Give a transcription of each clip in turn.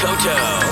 Toto.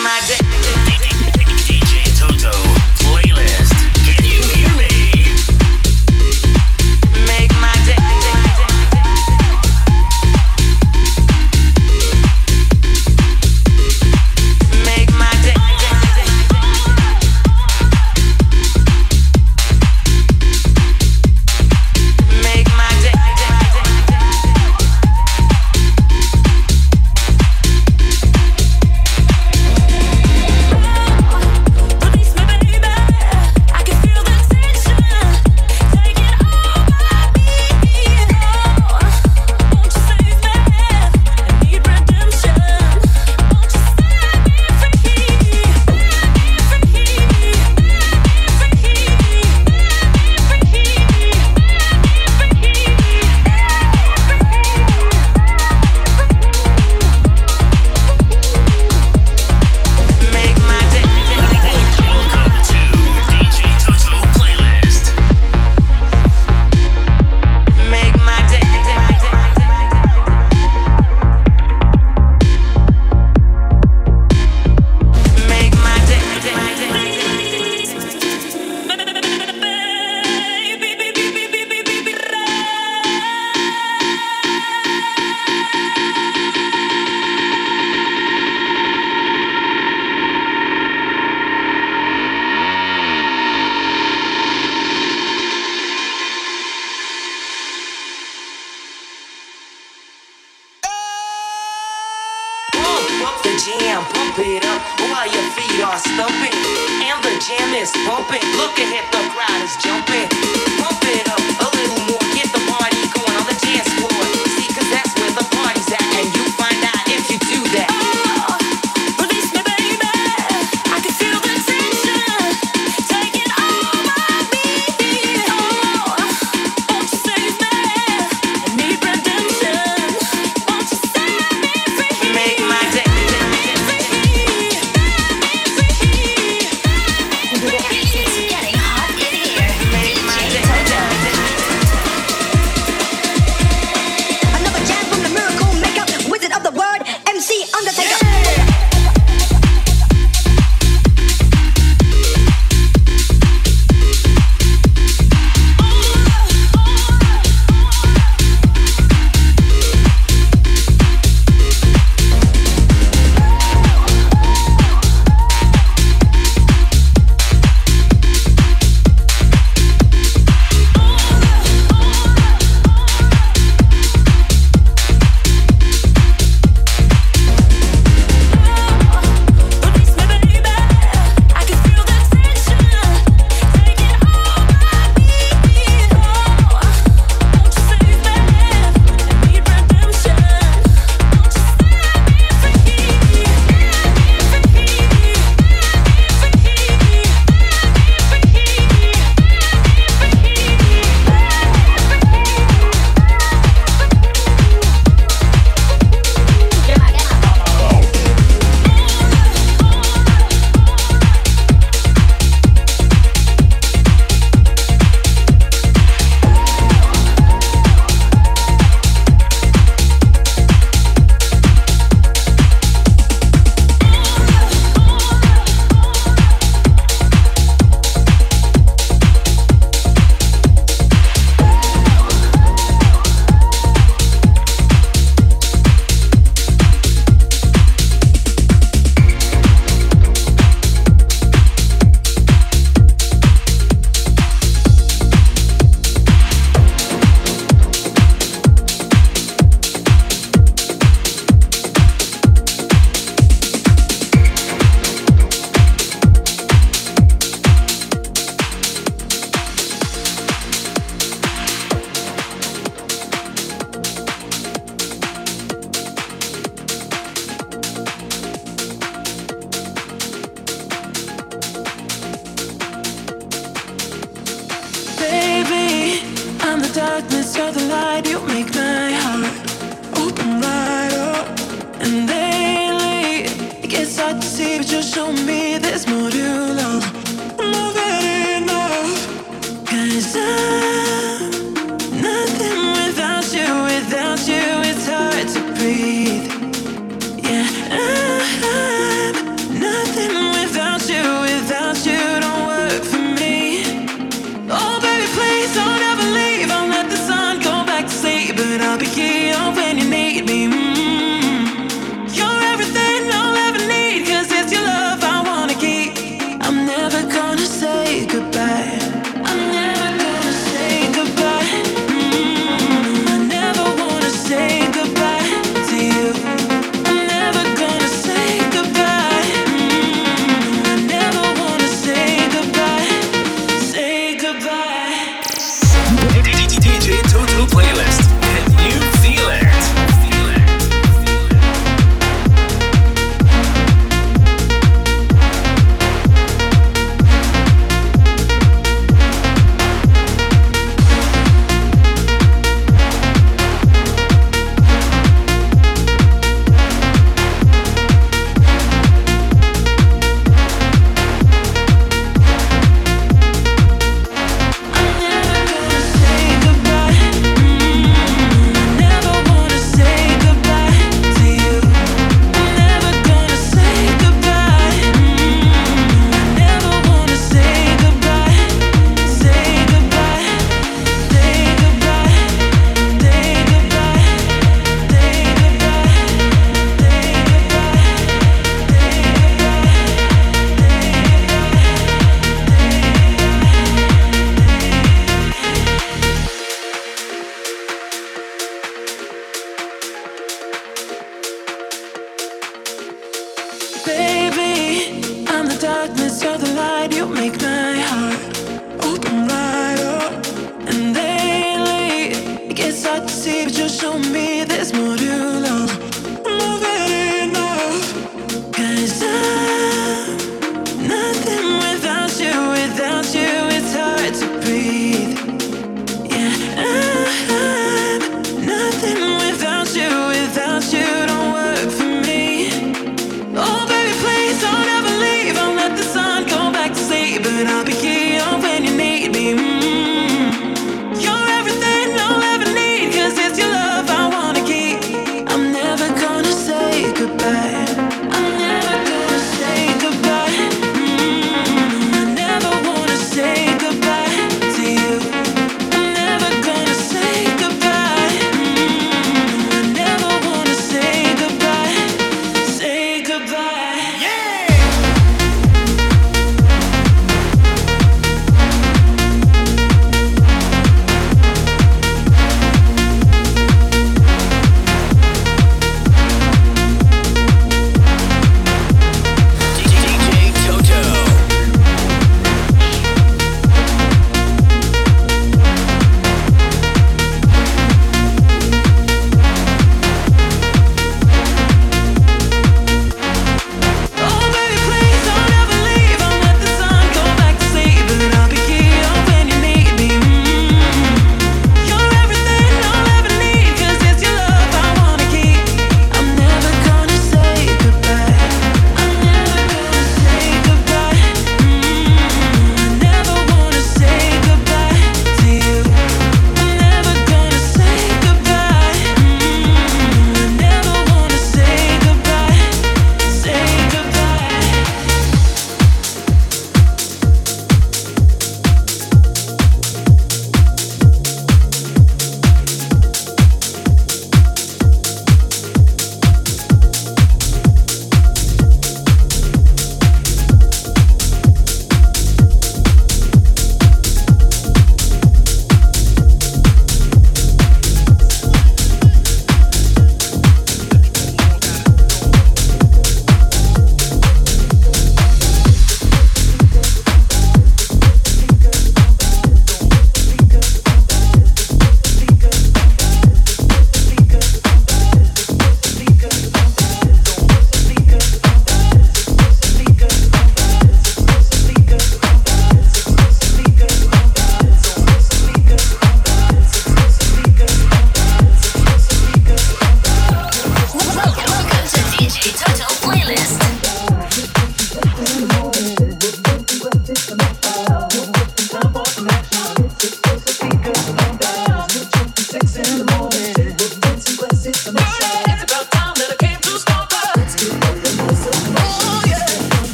my day.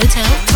Toto.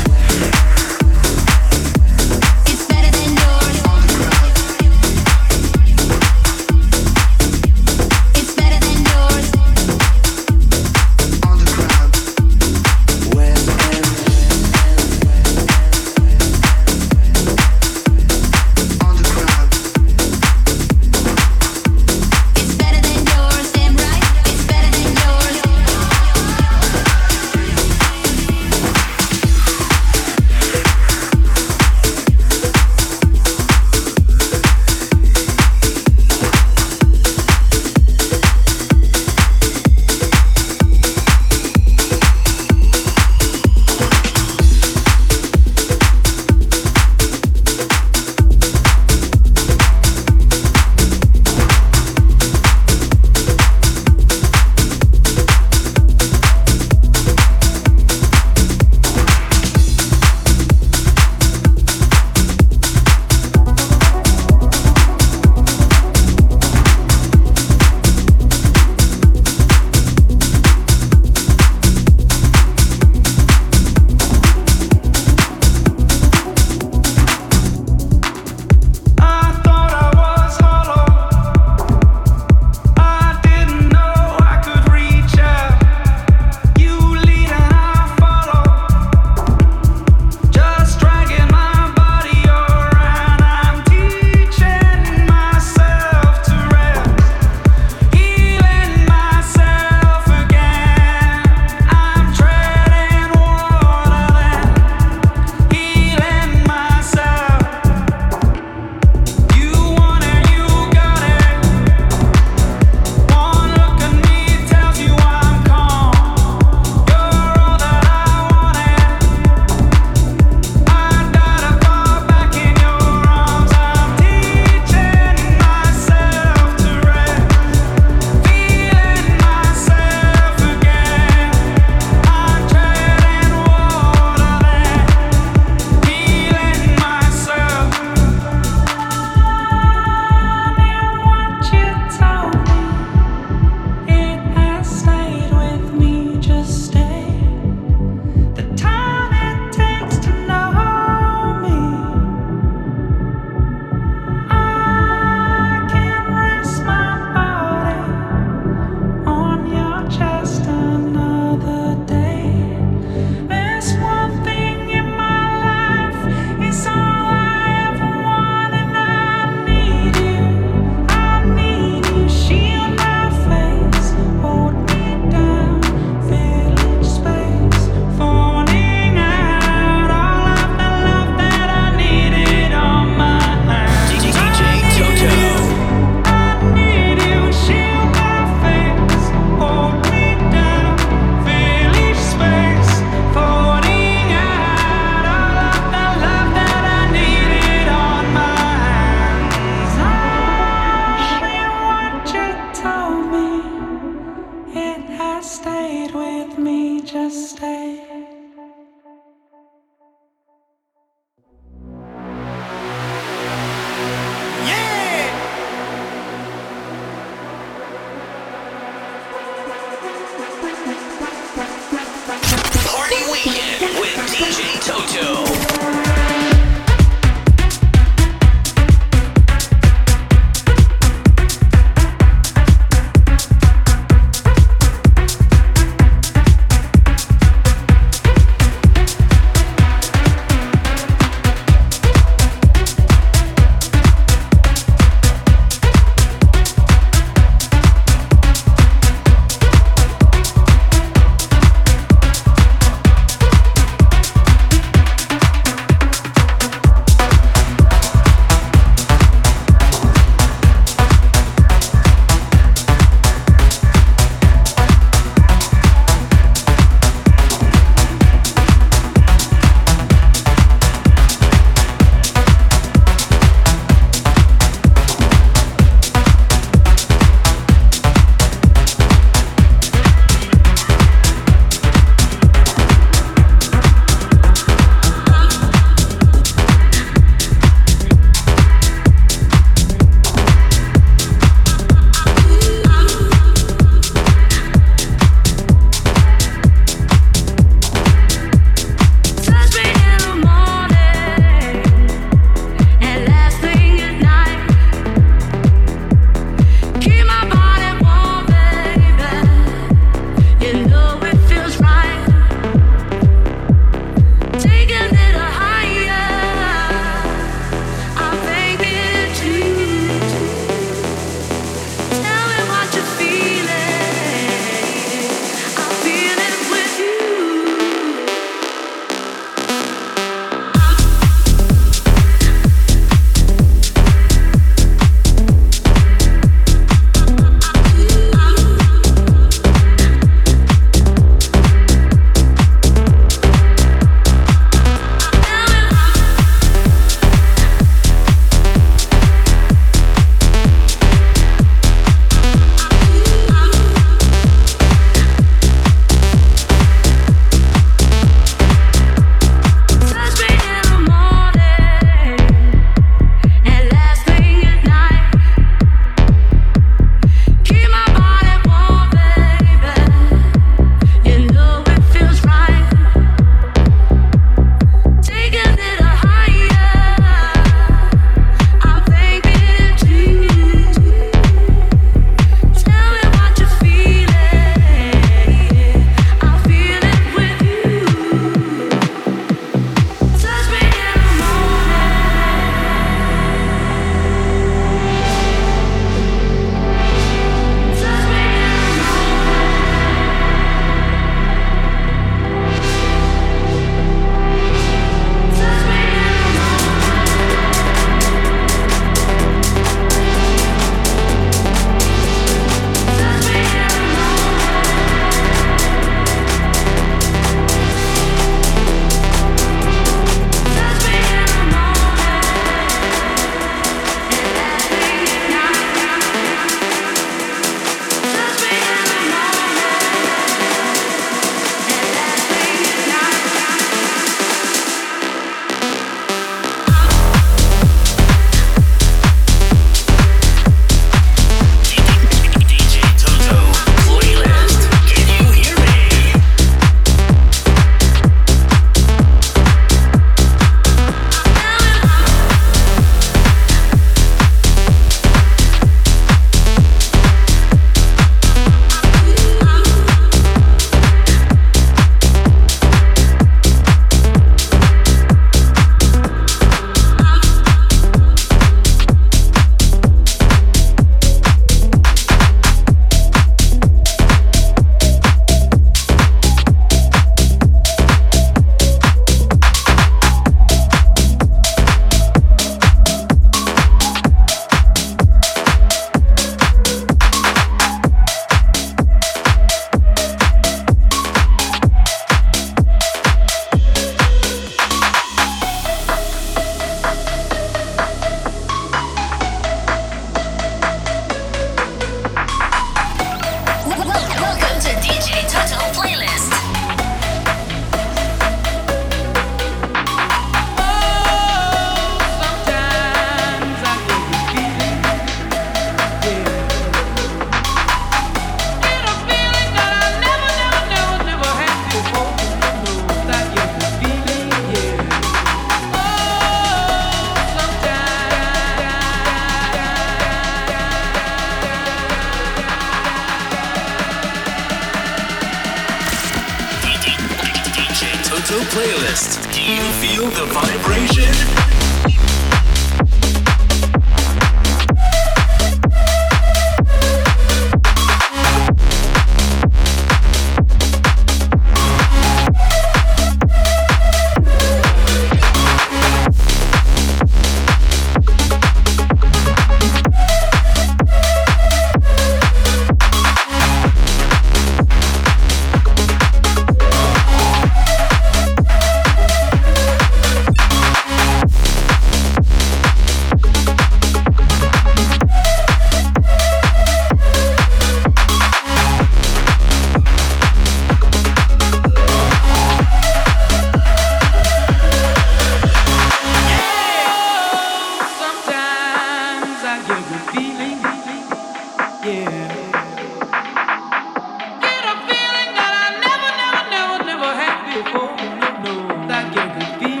know that you could be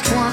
twice.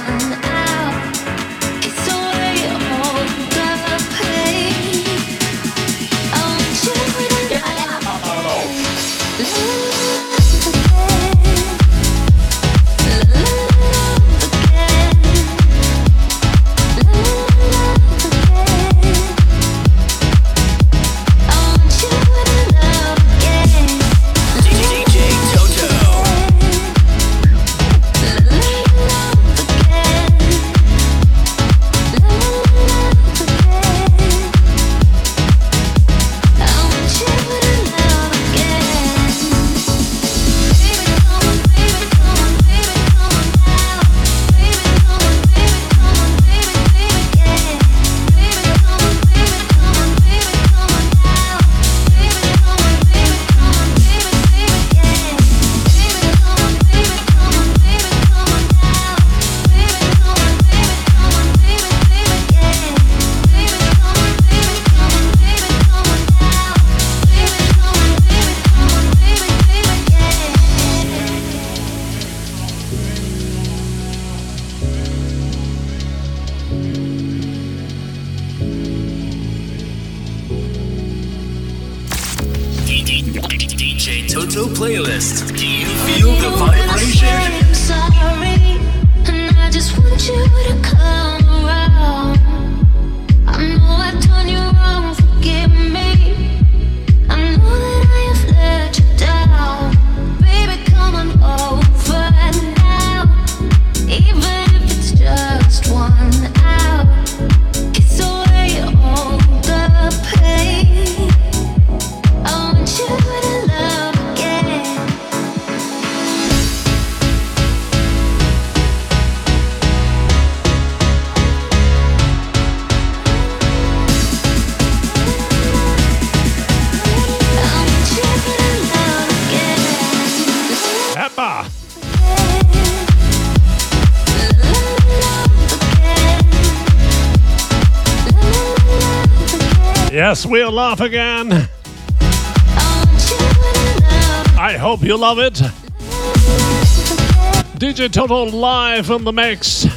Yes, we'll laugh again. I hope you love it. DJ Toto live in the mix.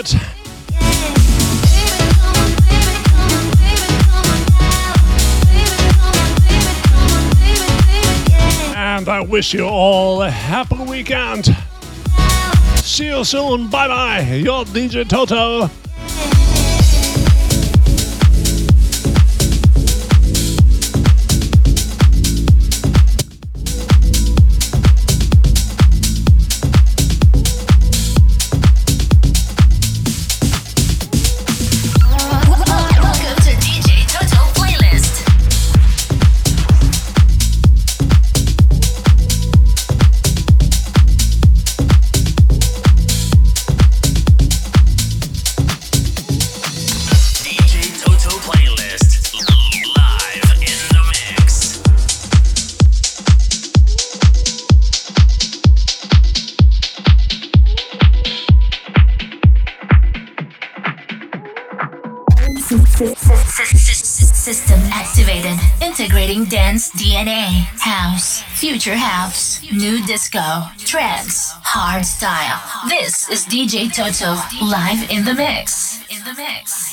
It. And I wish you all a happy weekend. See you soon. Bye bye. Your DJ Toto. Future house. New disco. Trance. Hard style. This is DJ Toto live in the mix. In the mix.